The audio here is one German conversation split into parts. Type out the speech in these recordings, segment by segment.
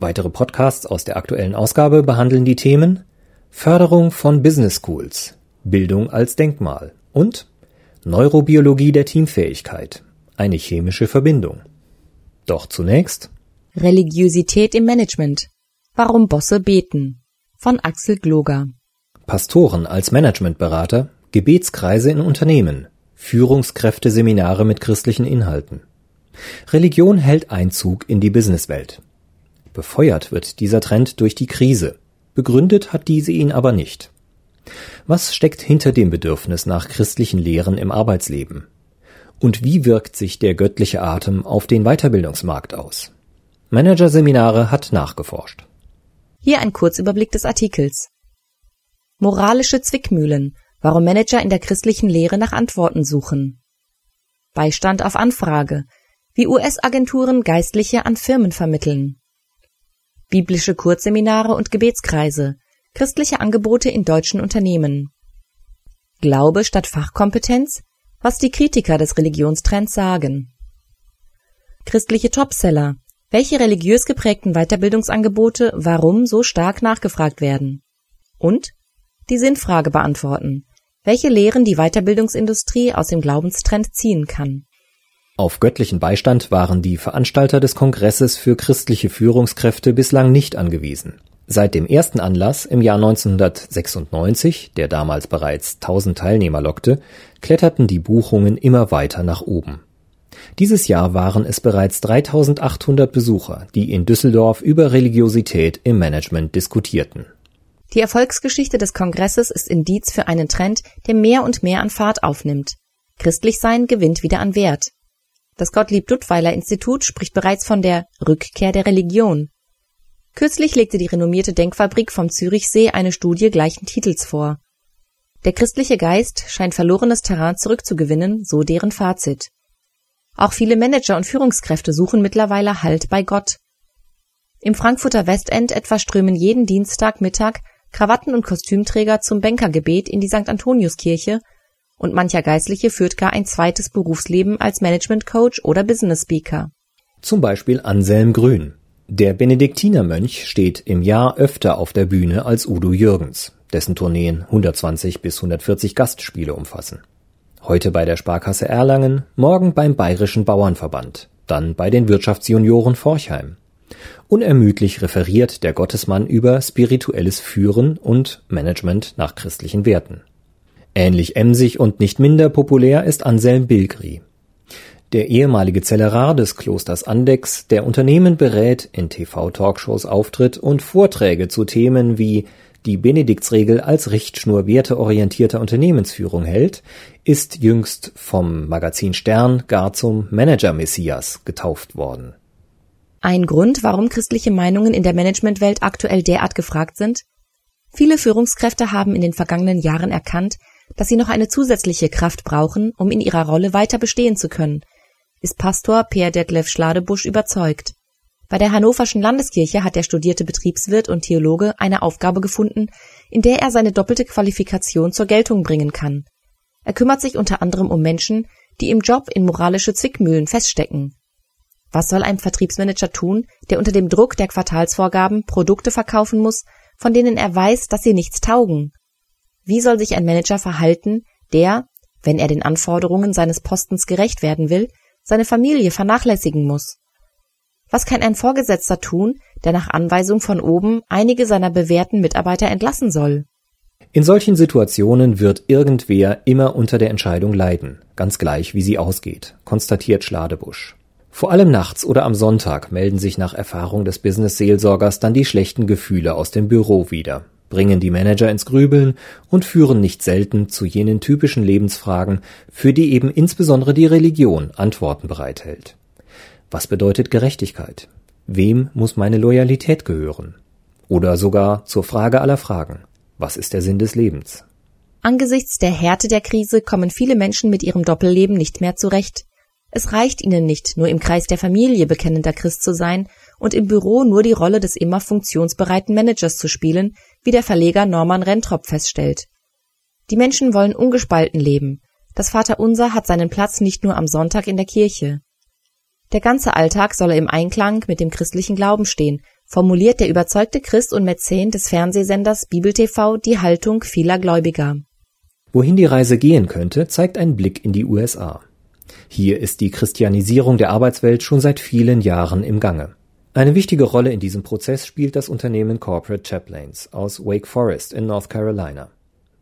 Weitere Podcasts aus der aktuellen Ausgabe behandeln die Themen Förderung von Business Schools, Bildung als Denkmal und Neurobiologie der Teamfähigkeit, eine chemische Verbindung. Doch zunächst Religiosität im Management. Warum Bosse beten von Axel Gloger. Pastoren als Managementberater, Gebetskreise in Unternehmen, Führungskräfteseminare mit christlichen Inhalten. Religion hält Einzug in die Businesswelt. Befeuert wird dieser Trend durch die Krise. Begründet hat diese ihn aber nicht. Was steckt hinter dem Bedürfnis nach christlichen Lehren im Arbeitsleben? Und wie wirkt sich der göttliche Atem auf den Weiterbildungsmarkt aus? Managerseminare hat nachgeforscht. Hier ein Kurzüberblick des Artikels. Moralische Zwickmühlen, warum Manager in der christlichen Lehre nach Antworten suchen. Beistand auf Anfrage, wie US-Agenturen Geistliche an Firmen vermitteln biblische Kurzseminare und Gebetskreise, christliche Angebote in deutschen Unternehmen. Glaube statt Fachkompetenz, was die Kritiker des Religionstrends sagen. Christliche Topseller, welche religiös geprägten Weiterbildungsangebote warum so stark nachgefragt werden. Und die Sinnfrage beantworten, welche Lehren die Weiterbildungsindustrie aus dem Glaubenstrend ziehen kann. Auf göttlichen Beistand waren die Veranstalter des Kongresses für christliche Führungskräfte bislang nicht angewiesen. Seit dem ersten Anlass im Jahr 1996, der damals bereits 1000 Teilnehmer lockte, kletterten die Buchungen immer weiter nach oben. Dieses Jahr waren es bereits 3800 Besucher, die in Düsseldorf über Religiosität im Management diskutierten. Die Erfolgsgeschichte des Kongresses ist Indiz für einen Trend, der mehr und mehr an Fahrt aufnimmt. Christlich sein gewinnt wieder an Wert. Das Gottlieb-Duttweiler-Institut spricht bereits von der Rückkehr der Religion. Kürzlich legte die renommierte Denkfabrik vom Zürichsee eine Studie gleichen Titels vor. Der christliche Geist scheint verlorenes Terrain zurückzugewinnen, so deren Fazit. Auch viele Manager und Führungskräfte suchen mittlerweile Halt bei Gott. Im Frankfurter Westend etwa strömen jeden Dienstagmittag Krawatten- und Kostümträger zum Bänkergebet in die St. Antoniuskirche und mancher Geistliche führt gar ein zweites Berufsleben als Management Coach oder Business Speaker. Zum Beispiel Anselm Grün. Der Benediktinermönch steht im Jahr öfter auf der Bühne als Udo Jürgens, dessen Tourneen 120 bis 140 Gastspiele umfassen. Heute bei der Sparkasse Erlangen, morgen beim Bayerischen Bauernverband, dann bei den Wirtschaftsjunioren Forchheim. Unermüdlich referiert der Gottesmann über spirituelles Führen und Management nach christlichen Werten. Ähnlich emsig und nicht minder populär ist Anselm Bilgri. Der ehemalige Zellerar des Klosters Andex, der Unternehmen berät, in TV-Talkshows auftritt und Vorträge zu Themen wie die Benediktsregel als Richtschnur werteorientierter Unternehmensführung hält, ist jüngst vom Magazin Stern gar zum Manager-Messias getauft worden. Ein Grund, warum christliche Meinungen in der Managementwelt aktuell derart gefragt sind? Viele Führungskräfte haben in den vergangenen Jahren erkannt, dass sie noch eine zusätzliche Kraft brauchen, um in ihrer Rolle weiter bestehen zu können, ist Pastor Peer Detlef Schladebusch überzeugt. Bei der Hannoverschen Landeskirche hat der studierte Betriebswirt und Theologe eine Aufgabe gefunden, in der er seine doppelte Qualifikation zur Geltung bringen kann. Er kümmert sich unter anderem um Menschen, die im Job in moralische Zwickmühlen feststecken. Was soll ein Vertriebsmanager tun, der unter dem Druck der Quartalsvorgaben Produkte verkaufen muss, von denen er weiß, dass sie nichts taugen? Wie soll sich ein Manager verhalten, der, wenn er den Anforderungen seines Postens gerecht werden will, seine Familie vernachlässigen muss? Was kann ein Vorgesetzter tun, der nach Anweisung von oben einige seiner bewährten Mitarbeiter entlassen soll? In solchen Situationen wird irgendwer immer unter der Entscheidung leiden, ganz gleich wie sie ausgeht, konstatiert Schladebusch. Vor allem nachts oder am Sonntag melden sich nach Erfahrung des Business-Seelsorgers dann die schlechten Gefühle aus dem Büro wieder, bringen die Manager ins Grübeln und führen nicht selten zu jenen typischen Lebensfragen, für die eben insbesondere die Religion Antworten bereithält. Was bedeutet Gerechtigkeit? Wem muss meine Loyalität gehören? oder sogar zur Frage aller Fragen. Was ist der Sinn des Lebens? Angesichts der Härte der Krise kommen viele Menschen mit ihrem Doppelleben nicht mehr zurecht. Es reicht ihnen nicht, nur im Kreis der Familie bekennender Christ zu sein und im Büro nur die Rolle des immer funktionsbereiten Managers zu spielen, wie der Verleger Norman Rentrop feststellt. Die Menschen wollen ungespalten leben. Das Vaterunser hat seinen Platz nicht nur am Sonntag in der Kirche. Der ganze Alltag solle im Einklang mit dem christlichen Glauben stehen, formuliert der überzeugte Christ und Mäzen des Fernsehsenders Bibel TV die Haltung vieler Gläubiger. Wohin die Reise gehen könnte, zeigt ein Blick in die USA. Hier ist die Christianisierung der Arbeitswelt schon seit vielen Jahren im Gange. Eine wichtige Rolle in diesem Prozess spielt das Unternehmen Corporate Chaplains aus Wake Forest in North Carolina.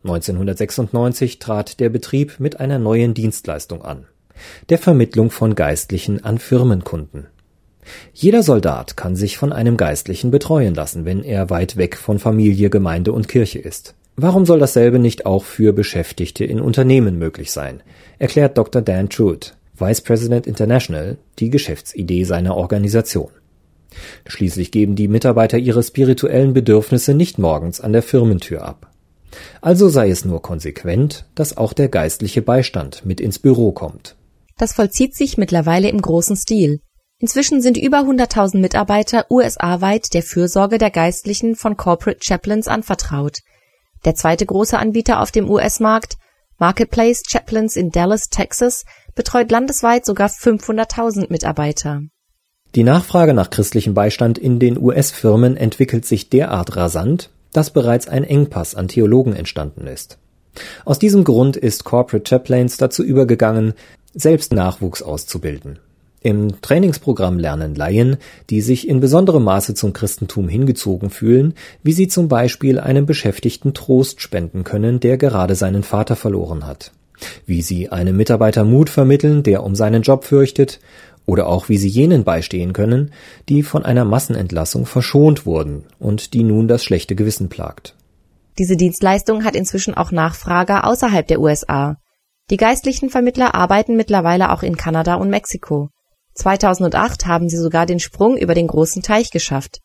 1996 trat der Betrieb mit einer neuen Dienstleistung an, der Vermittlung von Geistlichen an Firmenkunden. Jeder Soldat kann sich von einem Geistlichen betreuen lassen, wenn er weit weg von Familie, Gemeinde und Kirche ist. Warum soll dasselbe nicht auch für Beschäftigte in Unternehmen möglich sein? erklärt Dr. Dan Truitt, Vice President International, die Geschäftsidee seiner Organisation. Schließlich geben die Mitarbeiter ihre spirituellen Bedürfnisse nicht morgens an der Firmentür ab. Also sei es nur konsequent, dass auch der geistliche Beistand mit ins Büro kommt. Das vollzieht sich mittlerweile im großen Stil. Inzwischen sind über 100.000 Mitarbeiter USA-weit der Fürsorge der Geistlichen von Corporate Chaplains anvertraut. Der zweite große Anbieter auf dem US-Markt, Marketplace Chaplains in Dallas, Texas, betreut landesweit sogar 500.000 Mitarbeiter. Die Nachfrage nach christlichem Beistand in den US-Firmen entwickelt sich derart rasant, dass bereits ein Engpass an Theologen entstanden ist. Aus diesem Grund ist Corporate Chaplains dazu übergegangen, selbst Nachwuchs auszubilden. Im Trainingsprogramm lernen Laien, die sich in besonderem Maße zum Christentum hingezogen fühlen, wie sie zum Beispiel einem Beschäftigten Trost spenden können, der gerade seinen Vater verloren hat, wie sie einem Mitarbeiter Mut vermitteln, der um seinen Job fürchtet, oder auch wie sie jenen beistehen können, die von einer Massenentlassung verschont wurden und die nun das schlechte Gewissen plagt. Diese Dienstleistung hat inzwischen auch Nachfrager außerhalb der USA. Die geistlichen Vermittler arbeiten mittlerweile auch in Kanada und Mexiko. 2008 haben sie sogar den Sprung über den großen Teich geschafft.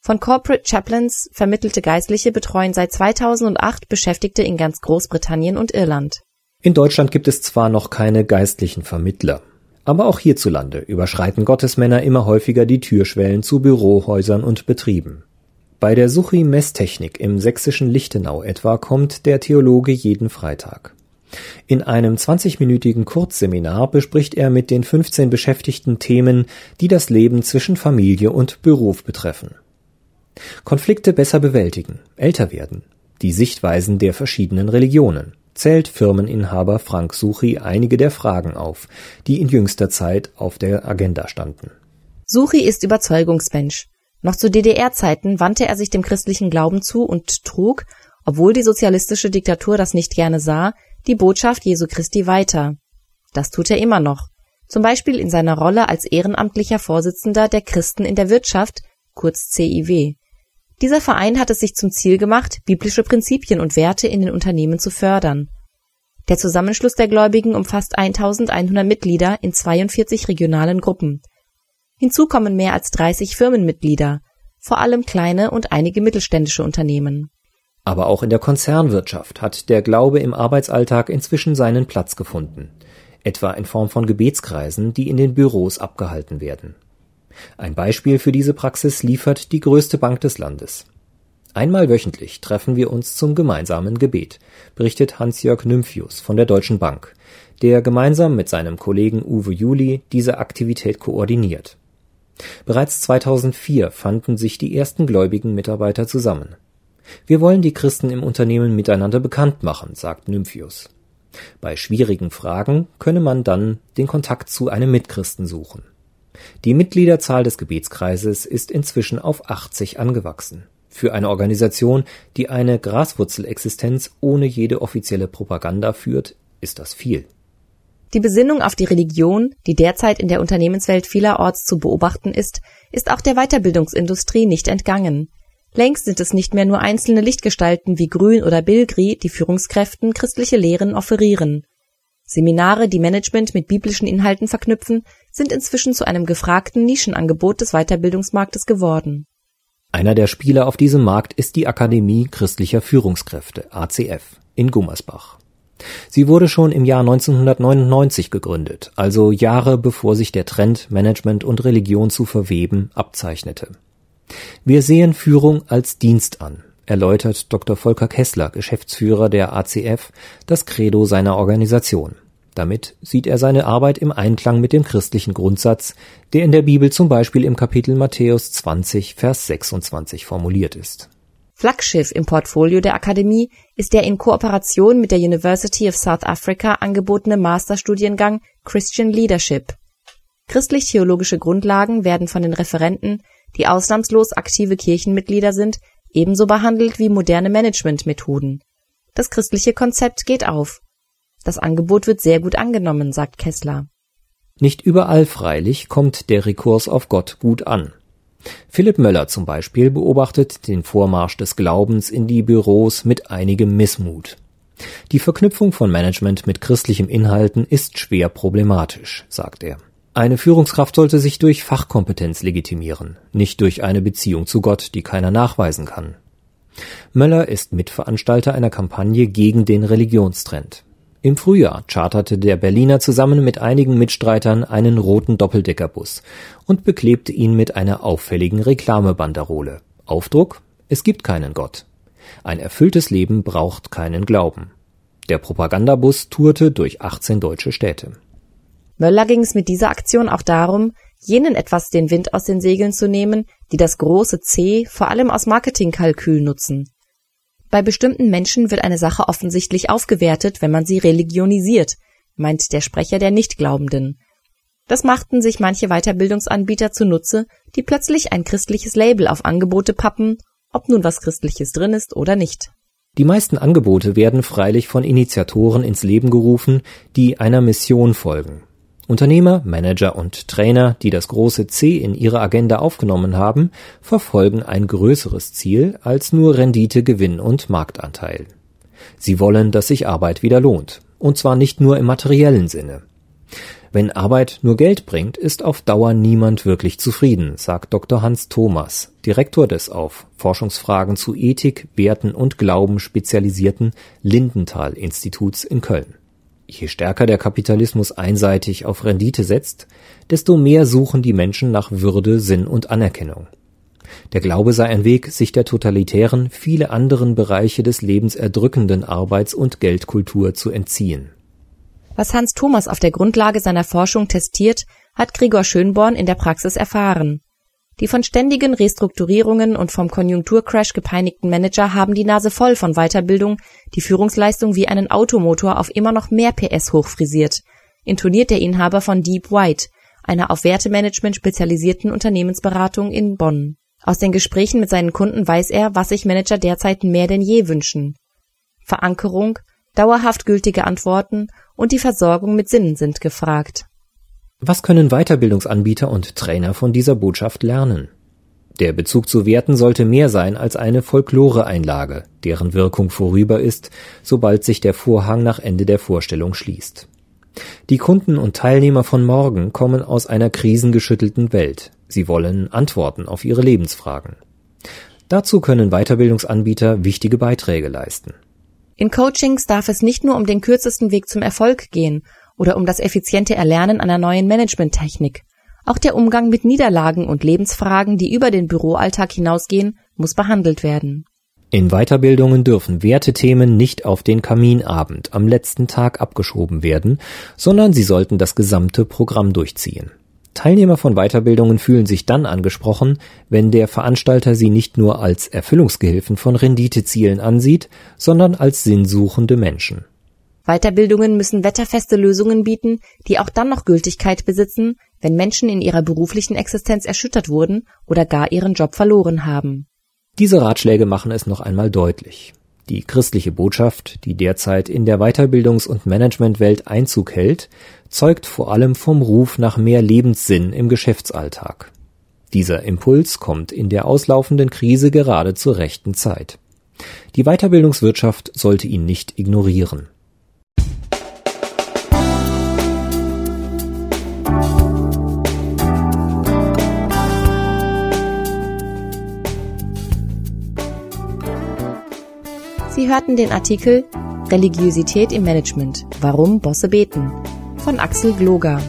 Von Corporate Chaplains vermittelte Geistliche betreuen seit 2008 Beschäftigte in ganz Großbritannien und Irland. In Deutschland gibt es zwar noch keine geistlichen Vermittler, aber auch hierzulande überschreiten Gottesmänner immer häufiger die Türschwellen zu Bürohäusern und Betrieben. Bei der Suchi Messtechnik im sächsischen Lichtenau etwa kommt der Theologe jeden Freitag. In einem 20-minütigen Kurzseminar bespricht er mit den 15 Beschäftigten Themen, die das Leben zwischen Familie und Beruf betreffen. Konflikte besser bewältigen, älter werden, die Sichtweisen der verschiedenen Religionen, zählt Firmeninhaber Frank Suchi einige der Fragen auf, die in jüngster Zeit auf der Agenda standen. Suchi ist Überzeugungsmensch. Noch zu DDR-Zeiten wandte er sich dem christlichen Glauben zu und trug, obwohl die sozialistische Diktatur das nicht gerne sah, die Botschaft Jesu Christi weiter. Das tut er immer noch, zum Beispiel in seiner Rolle als ehrenamtlicher Vorsitzender der Christen in der Wirtschaft, kurz CIW. Dieser Verein hat es sich zum Ziel gemacht, biblische Prinzipien und Werte in den Unternehmen zu fördern. Der Zusammenschluss der Gläubigen umfasst 1100 Mitglieder in 42 regionalen Gruppen. Hinzu kommen mehr als 30 Firmenmitglieder, vor allem kleine und einige mittelständische Unternehmen. Aber auch in der Konzernwirtschaft hat der Glaube im Arbeitsalltag inzwischen seinen Platz gefunden, etwa in Form von Gebetskreisen, die in den Büros abgehalten werden. Ein Beispiel für diese Praxis liefert die größte Bank des Landes. Einmal wöchentlich treffen wir uns zum gemeinsamen Gebet, berichtet Hans-Jörg Nymphius von der Deutschen Bank, der gemeinsam mit seinem Kollegen Uwe Juli diese Aktivität koordiniert. Bereits 2004 fanden sich die ersten gläubigen Mitarbeiter zusammen. Wir wollen die Christen im Unternehmen miteinander bekannt machen, sagt Nymphius. Bei schwierigen Fragen könne man dann den Kontakt zu einem Mitchristen suchen. Die Mitgliederzahl des Gebetskreises ist inzwischen auf 80 angewachsen. Für eine Organisation, die eine Graswurzelexistenz ohne jede offizielle Propaganda führt, ist das viel. Die Besinnung auf die Religion, die derzeit in der Unternehmenswelt vielerorts zu beobachten ist, ist auch der Weiterbildungsindustrie nicht entgangen. Längst sind es nicht mehr nur einzelne Lichtgestalten wie Grün oder Bilgri, die Führungskräften christliche Lehren offerieren. Seminare, die Management mit biblischen Inhalten verknüpfen, sind inzwischen zu einem gefragten Nischenangebot des Weiterbildungsmarktes geworden Einer der Spieler auf diesem Markt ist die Akademie christlicher Führungskräfte ACF in Gummersbach. Sie wurde schon im Jahr 1999 gegründet, also Jahre bevor sich der Trend, Management und Religion zu verweben, abzeichnete. Wir sehen Führung als Dienst an, erläutert Dr. Volker Kessler, Geschäftsführer der ACF, das Credo seiner Organisation. Damit sieht er seine Arbeit im Einklang mit dem christlichen Grundsatz, der in der Bibel zum Beispiel im Kapitel Matthäus 20, Vers 26 formuliert ist. Flaggschiff im Portfolio der Akademie ist der in Kooperation mit der University of South Africa angebotene Masterstudiengang Christian Leadership. Christlich-theologische Grundlagen werden von den Referenten, die ausnahmslos aktive Kirchenmitglieder sind, ebenso behandelt wie moderne Managementmethoden. Das christliche Konzept geht auf. Das Angebot wird sehr gut angenommen, sagt Kessler. Nicht überall freilich kommt der Rekurs auf Gott gut an. Philipp Möller zum Beispiel beobachtet den Vormarsch des Glaubens in die Büros mit einigem Missmut. Die Verknüpfung von Management mit christlichen Inhalten ist schwer problematisch, sagt er. Eine Führungskraft sollte sich durch Fachkompetenz legitimieren, nicht durch eine Beziehung zu Gott, die keiner nachweisen kann. Möller ist Mitveranstalter einer Kampagne gegen den Religionstrend. Im Frühjahr charterte der Berliner zusammen mit einigen Mitstreitern einen roten Doppeldeckerbus und beklebte ihn mit einer auffälligen Reklamebanderole. Aufdruck Es gibt keinen Gott. Ein erfülltes Leben braucht keinen Glauben. Der Propagandabus tourte durch 18 deutsche Städte. Möller ging es mit dieser Aktion auch darum, jenen etwas den Wind aus den Segeln zu nehmen, die das große C vor allem aus Marketingkalkül nutzen. Bei bestimmten Menschen wird eine Sache offensichtlich aufgewertet, wenn man sie religionisiert, meint der Sprecher der Nichtglaubenden. Das machten sich manche Weiterbildungsanbieter zunutze, die plötzlich ein christliches Label auf Angebote pappen, ob nun was Christliches drin ist oder nicht. Die meisten Angebote werden freilich von Initiatoren ins Leben gerufen, die einer Mission folgen. Unternehmer, Manager und Trainer, die das große C in ihre Agenda aufgenommen haben, verfolgen ein größeres Ziel als nur Rendite, Gewinn und Marktanteil. Sie wollen, dass sich Arbeit wieder lohnt, und zwar nicht nur im materiellen Sinne. Wenn Arbeit nur Geld bringt, ist auf Dauer niemand wirklich zufrieden, sagt Dr. Hans Thomas, Direktor des auf Forschungsfragen zu Ethik, Werten und Glauben spezialisierten Lindenthal Instituts in Köln. Je stärker der Kapitalismus einseitig auf Rendite setzt, desto mehr suchen die Menschen nach Würde, Sinn und Anerkennung. Der Glaube sei ein Weg, sich der totalitären, viele anderen Bereiche des Lebens erdrückenden Arbeits- und Geldkultur zu entziehen. Was Hans Thomas auf der Grundlage seiner Forschung testiert, hat Gregor Schönborn in der Praxis erfahren. Die von ständigen Restrukturierungen und vom Konjunkturcrash gepeinigten Manager haben die Nase voll von Weiterbildung, die Führungsleistung wie einen Automotor auf immer noch mehr PS hochfrisiert, intoniert der Inhaber von Deep White, einer auf Wertemanagement spezialisierten Unternehmensberatung in Bonn. Aus den Gesprächen mit seinen Kunden weiß er, was sich Manager derzeit mehr denn je wünschen. Verankerung, dauerhaft gültige Antworten und die Versorgung mit Sinnen sind gefragt. Was können Weiterbildungsanbieter und Trainer von dieser Botschaft lernen? Der Bezug zu Werten sollte mehr sein als eine Folklore-Einlage, deren Wirkung vorüber ist, sobald sich der Vorhang nach Ende der Vorstellung schließt. Die Kunden und Teilnehmer von morgen kommen aus einer krisengeschüttelten Welt. Sie wollen Antworten auf ihre Lebensfragen. Dazu können Weiterbildungsanbieter wichtige Beiträge leisten. In Coachings darf es nicht nur um den kürzesten Weg zum Erfolg gehen oder um das effiziente Erlernen einer neuen Managementtechnik. Auch der Umgang mit Niederlagen und Lebensfragen, die über den Büroalltag hinausgehen, muss behandelt werden. In Weiterbildungen dürfen Wertethemen nicht auf den Kaminabend am letzten Tag abgeschoben werden, sondern sie sollten das gesamte Programm durchziehen. Teilnehmer von Weiterbildungen fühlen sich dann angesprochen, wenn der Veranstalter sie nicht nur als Erfüllungsgehilfen von Renditezielen ansieht, sondern als sinnsuchende Menschen. Weiterbildungen müssen wetterfeste Lösungen bieten, die auch dann noch Gültigkeit besitzen, wenn Menschen in ihrer beruflichen Existenz erschüttert wurden oder gar ihren Job verloren haben. Diese Ratschläge machen es noch einmal deutlich. Die christliche Botschaft, die derzeit in der Weiterbildungs- und Managementwelt Einzug hält, zeugt vor allem vom Ruf nach mehr Lebenssinn im Geschäftsalltag. Dieser Impuls kommt in der auslaufenden Krise gerade zur rechten Zeit. Die Weiterbildungswirtschaft sollte ihn nicht ignorieren. Sie hörten den Artikel Religiosität im Management. Warum Bosse beten von Axel Gloger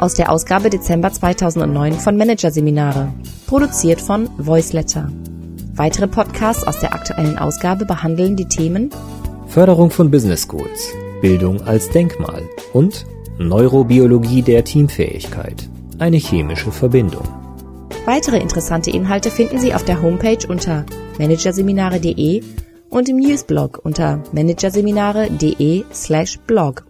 aus der Ausgabe Dezember 2009 von Managerseminare, produziert von Voiceletter. Weitere Podcasts aus der aktuellen Ausgabe behandeln die Themen Förderung von Business Schools, Bildung als Denkmal und Neurobiologie der Teamfähigkeit, eine chemische Verbindung. Weitere interessante Inhalte finden Sie auf der Homepage unter managerseminare.de und im Newsblog unter managerseminare.de slash blog.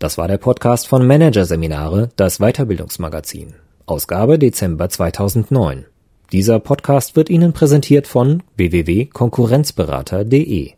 Das war der Podcast von Managerseminare, das Weiterbildungsmagazin. Ausgabe Dezember 2009. Dieser Podcast wird Ihnen präsentiert von www.konkurrenzberater.de.